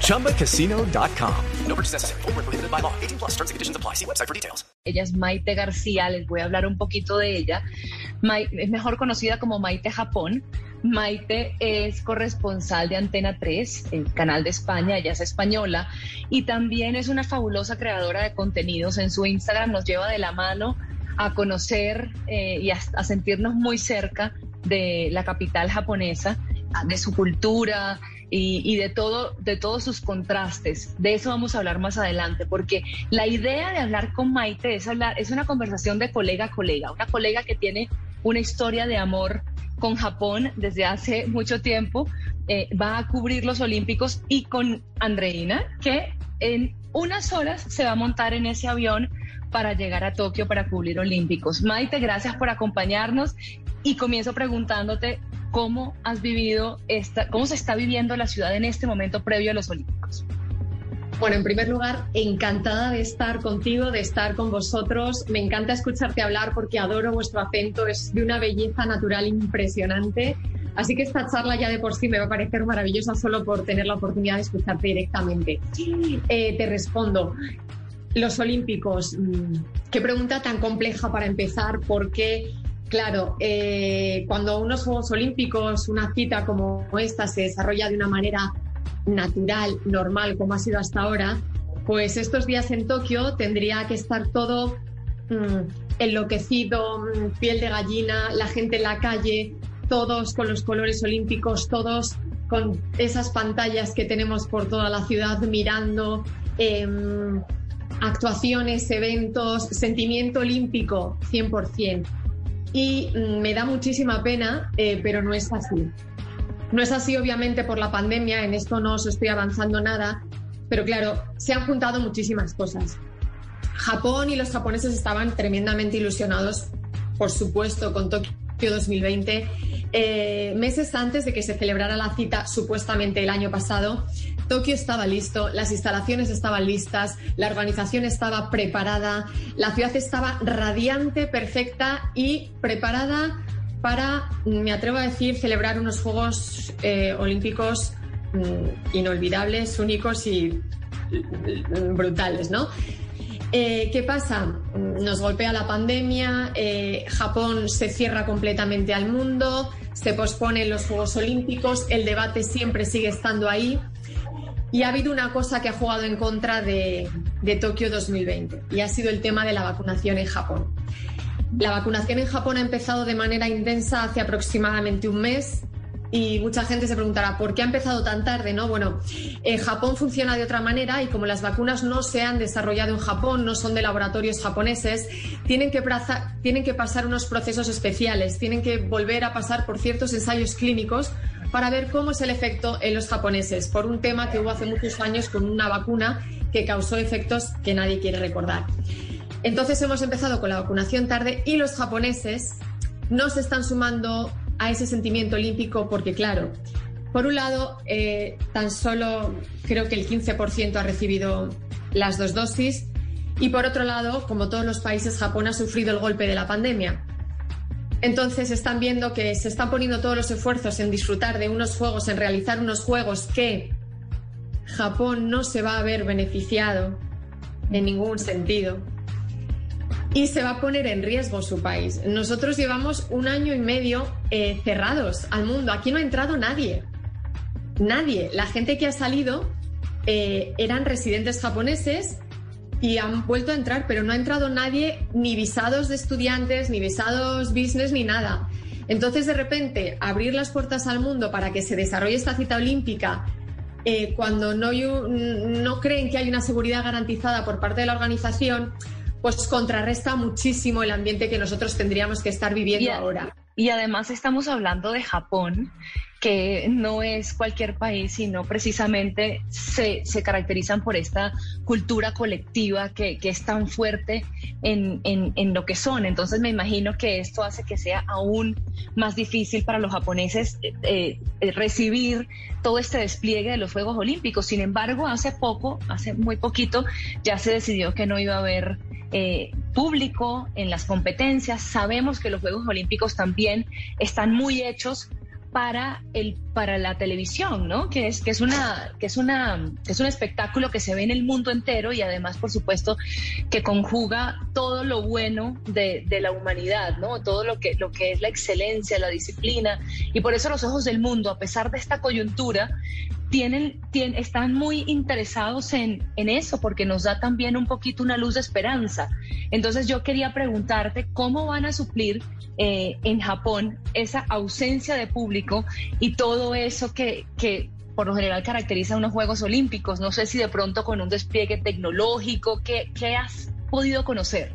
ChumbaCasino.com. No purchase necessary. Full prohibited by law. 18 plus terms and conditions apply. See website for details. Ella es Maite García. Les voy a hablar un poquito de ella. Maite, es mejor conocida como Maite Japón. Maite es corresponsal de Antena 3, el canal de España, ella es española, y también es una fabulosa creadora de contenidos. En su Instagram nos lleva de la mano a conocer eh, y a, a sentirnos muy cerca de la capital japonesa, de su cultura, y, de todo, de todos sus contrastes. De eso vamos a hablar más adelante, porque la idea de hablar con Maite es hablar, es una conversación de colega a colega, una colega que tiene una historia de amor con Japón desde hace mucho tiempo, eh, va a cubrir los Olímpicos y con Andreina, que en unas horas se va a montar en ese avión para llegar a Tokio para cubrir Olímpicos. Maite, gracias por acompañarnos y comienzo preguntándote cómo has vivido esta, cómo se está viviendo la ciudad en este momento previo a los Olímpicos. Bueno, en primer lugar, encantada de estar contigo, de estar con vosotros. Me encanta escucharte hablar porque adoro vuestro acento, es de una belleza natural impresionante. Así que esta charla ya de por sí me va a parecer maravillosa solo por tener la oportunidad de escucharte directamente. Eh, te respondo. Los Olímpicos, mm, qué pregunta tan compleja para empezar, porque Claro, eh, cuando unos Juegos Olímpicos, una cita como esta se desarrolla de una manera natural, normal, como ha sido hasta ahora, pues estos días en Tokio tendría que estar todo mmm, enloquecido, mmm, piel de gallina, la gente en la calle, todos con los colores olímpicos, todos con esas pantallas que tenemos por toda la ciudad mirando, eh, actuaciones, eventos, sentimiento olímpico 100% y me da muchísima pena, eh, pero no es así. No es así, obviamente, por la pandemia, en esto no os estoy avanzando nada, pero claro, se han juntado muchísimas cosas. Japón y los japoneses estaban tremendamente ilusionados, por supuesto, con Tokio 2020. Eh, meses antes de que se celebrara la cita, supuestamente el año pasado, Tokio estaba listo, las instalaciones estaban listas, la organización estaba preparada, la ciudad estaba radiante, perfecta y preparada para, me atrevo a decir, celebrar unos Juegos eh, Olímpicos mm, inolvidables, únicos y mm, brutales, ¿no? Eh, ¿Qué pasa? Nos golpea la pandemia, eh, Japón se cierra completamente al mundo, se posponen los Juegos Olímpicos, el debate siempre sigue estando ahí. Y ha habido una cosa que ha jugado en contra de, de Tokio 2020 y ha sido el tema de la vacunación en Japón. La vacunación en Japón ha empezado de manera intensa hace aproximadamente un mes y mucha gente se preguntará por qué ha empezado tan tarde, ¿no? Bueno, en Japón funciona de otra manera y como las vacunas no se han desarrollado en Japón, no son de laboratorios japoneses, tienen que pasar unos procesos especiales, tienen que volver a pasar por ciertos ensayos clínicos para ver cómo es el efecto en los japoneses, por un tema que hubo hace muchos años con una vacuna que causó efectos que nadie quiere recordar. Entonces hemos empezado con la vacunación tarde y los japoneses no se están sumando a ese sentimiento olímpico porque, claro, por un lado, eh, tan solo creo que el 15% ha recibido las dos dosis y por otro lado, como todos los países, Japón ha sufrido el golpe de la pandemia. Entonces están viendo que se están poniendo todos los esfuerzos en disfrutar de unos juegos, en realizar unos juegos que Japón no se va a ver beneficiado en ningún sentido. Y se va a poner en riesgo su país. Nosotros llevamos un año y medio eh, cerrados al mundo. Aquí no ha entrado nadie. Nadie. La gente que ha salido eh, eran residentes japoneses y han vuelto a entrar, pero no ha entrado nadie, ni visados de estudiantes, ni visados business, ni nada. Entonces, de repente, abrir las puertas al mundo para que se desarrolle esta cita olímpica, eh, cuando no, no creen que hay una seguridad garantizada por parte de la organización, pues contrarresta muchísimo el ambiente que nosotros tendríamos que estar viviendo ahora. Y además estamos hablando de Japón, que no es cualquier país, sino precisamente se, caracterizan por esta cultura colectiva que, es tan fuerte en, lo que son. Entonces me imagino que esto hace que sea aún más difícil para los japoneses eh, eh, recibir todo este despliegue de los Juegos Olímpicos. Sin embargo, hace poco, hace muy poquito, ya se decidió que no iba a haber eh, público en las competencias. Sabemos que los Juegos Olímpicos también están muy hechos para el para la televisión, ¿no? Que es que es una que es una es un espectáculo que se ve en el mundo entero y además, por supuesto, que conjuga todo lo bueno de, la humanidad, ¿no? Todo lo que lo que es la excelencia, la disciplina y por eso los ojos del mundo, a pesar de esta coyuntura, tienen, están muy interesados en, en, eso porque nos da también un poquito una luz de esperanza. Entonces yo quería preguntarte cómo van a suplir eh, en Japón esa ausencia de público y todo eso que, que por lo general caracteriza unos Juegos Olímpicos. No sé si de pronto con un despliegue tecnológico, ¿qué, qué has podido conocer?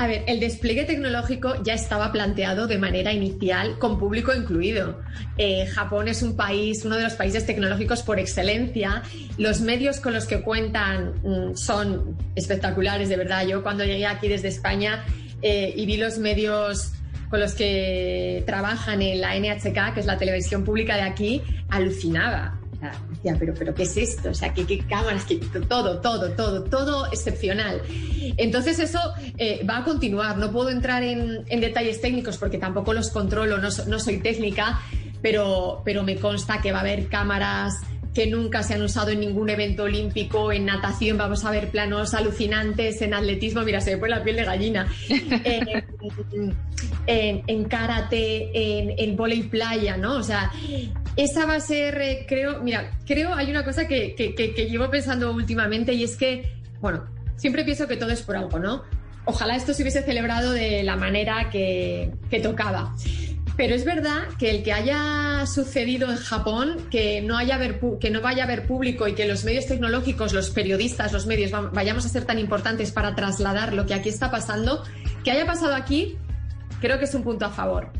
A ver, el despliegue tecnológico ya estaba planteado de manera inicial, con público incluido. Eh, Japón es un país, uno de los países tecnológicos por excelencia. Los medios con los que cuentan mm, son espectaculares, de verdad. Yo cuando llegué aquí desde España eh, y vi los medios con los que trabajan en la NHK, que es la televisión pública de aquí, alucinaba decía, pero, pero ¿qué es esto? O sea, ¿qué, cámaras? Qué, todo, todo, todo, todo excepcional. Entonces eso eh, va a continuar. No puedo entrar en, detalles técnicos porque tampoco los controlo, no, no soy técnica, pero, pero me consta que va a haber cámaras que nunca se han usado en ningún evento olímpico, en natación vamos a ver planos alucinantes, en atletismo, mira, se me pone la piel de gallina, en, en, karate, en, en volei playa, ¿no? O sea, esa va a ser, eh, creo, mira, creo hay una cosa que, que, llevo pensando últimamente y es que, bueno, siempre pienso que todo es por algo, ¿no? Ojalá esto se hubiese celebrado de la manera que, que tocaba. Pero es verdad que el que haya sucedido en Japón, que no, haya que no vaya a haber público y que los medios tecnológicos, los periodistas, los medios vayamos a ser tan importantes para trasladar lo que aquí está pasando, que haya pasado aquí, creo que es un punto a favor.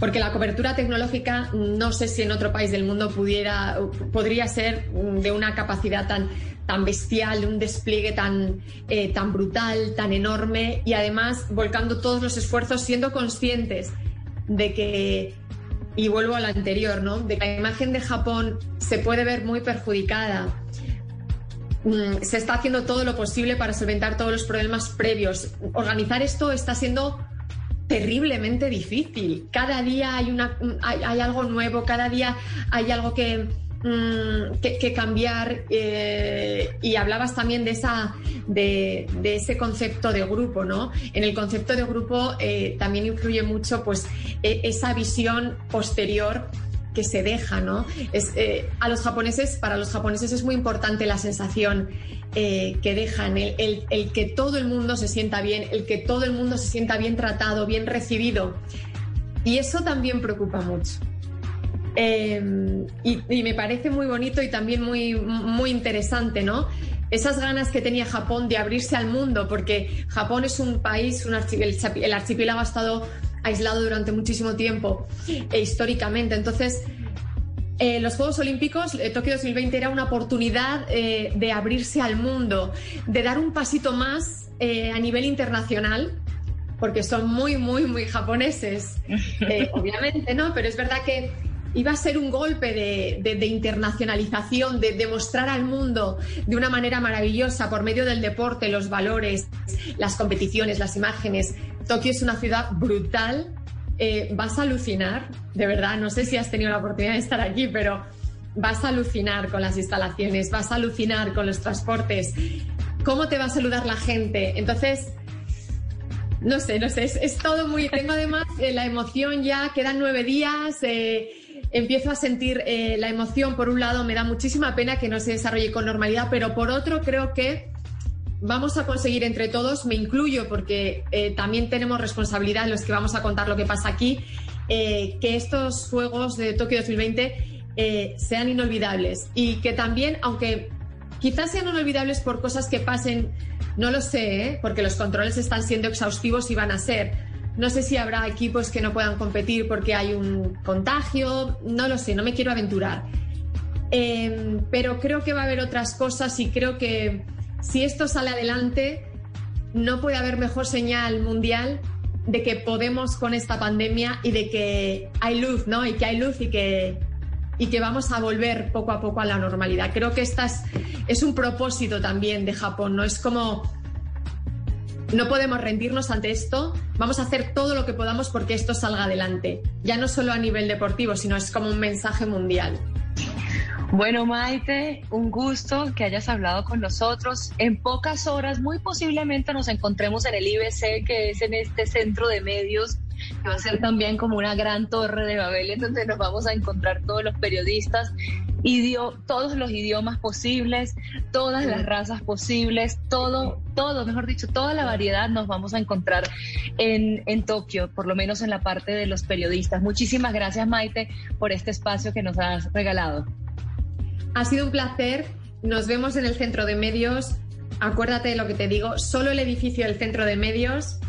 Porque la cobertura tecnológica no sé si en otro país del mundo pudiera, podría ser de una capacidad tan, tan bestial, un despliegue tan, eh, tan brutal, tan enorme y además volcando todos los esfuerzos siendo conscientes de que, y vuelvo a la anterior, ¿no? de que la imagen de Japón se puede ver muy perjudicada. Mm, se está haciendo todo lo posible para solventar todos los problemas previos. Organizar esto está siendo terriblemente difícil. Cada día hay, una, hay algo nuevo, cada día hay algo que, Mm, que, cambiar eh, y hablabas también de, esa, de, ese concepto de grupo, ¿no? En el concepto de grupo eh, también influye mucho pues e, esa visión posterior que se deja, ¿no? Es, eh, a los japoneses, para los japoneses es muy importante la sensación que dejan, el, el, que todo el mundo se sienta bien, el que todo el mundo se sienta bien tratado, bien recibido. Y eso también preocupa mucho. Em, y, me parece muy bonito y también muy, muy interesante, ¿no? Esas ganas que tenía Japón de abrirse al mundo, porque Japón es un país, un el archipiélago ha estado aislado durante muchísimo tiempo e históricamente. Entonces, eh, los Juegos Olímpicos, eh, Tokio 2020, era una oportunidad eh, de abrirse al mundo, de dar un pasito más a nivel internacional, porque son muy, muy, muy japoneses, obviamente, ¿no? Pero es verdad que iba a ser un golpe de, internacionalización, de demostrar al mundo de una manera maravillosa por medio del deporte, los valores, las competiciones, las imágenes. Tokio es una ciudad brutal. Eh, vas a alucinar, de verdad, no sé si has tenido la oportunidad de estar aquí, pero vas a alucinar con las instalaciones, vas a alucinar con los transportes, cómo te va a saludar la gente. Entonces, no sé, no sé, es, todo muy... Tengo además eh, la emoción ya, quedan nueve días. Eh, empiezo a sentir la emoción. Por un lado, me da muchísima pena que no se desarrolle con normalidad, pero por otro, creo que vamos a conseguir entre todos, me incluyo porque eh, también tenemos responsabilidad los que vamos a contar lo que pasa aquí, eh, que estos Juegos de Tokio 2020 sean inolvidables y que también, aunque quizás sean inolvidables por cosas que pasen, no lo sé, porque los controles están siendo exhaustivos y van a ser, No sé si habrá equipos que no puedan competir porque hay un contagio, no lo sé, no me quiero aventurar. Em, pero creo que va a haber otras cosas y creo que si esto sale adelante, no puede haber mejor señal mundial de que podemos con esta pandemia y de que hay luz, ¿no? Y que hay luz y que, y que vamos a volver poco a poco a la normalidad. Creo que esta es, es un propósito también de Japón, ¿no? Es como no podemos rendirnos ante esto, vamos a hacer todo lo que podamos porque esto salga adelante, ya no solo a nivel deportivo, sino es como un mensaje mundial. Bueno, Maite, un gusto que hayas hablado con nosotros. En pocas horas, muy posiblemente nos encontremos en el IBC, que es en este centro de medios, que va a ser también como una gran torre de Babel, en donde nos vamos a encontrar todos los periodistas, dio todos los idiomas posibles, todas las razas posibles, todo, todo, mejor dicho, toda la variedad nos vamos a encontrar en, en Tokio, por lo menos en la parte de los periodistas. Muchísimas gracias, Maite, por este espacio que nos has regalado. Ha sido un placer. Nos vemos en el centro de medios. Acuérdate de lo que te digo. Solo el edificio del centro de medios,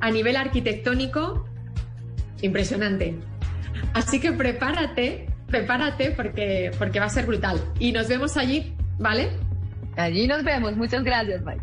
a nivel arquitectónico, impresionante. Así que prepárate, prepárate porque, porque va a ser brutal. Y nos vemos allí, ¿vale? Allí nos vemos. Muchas gracias, Mike.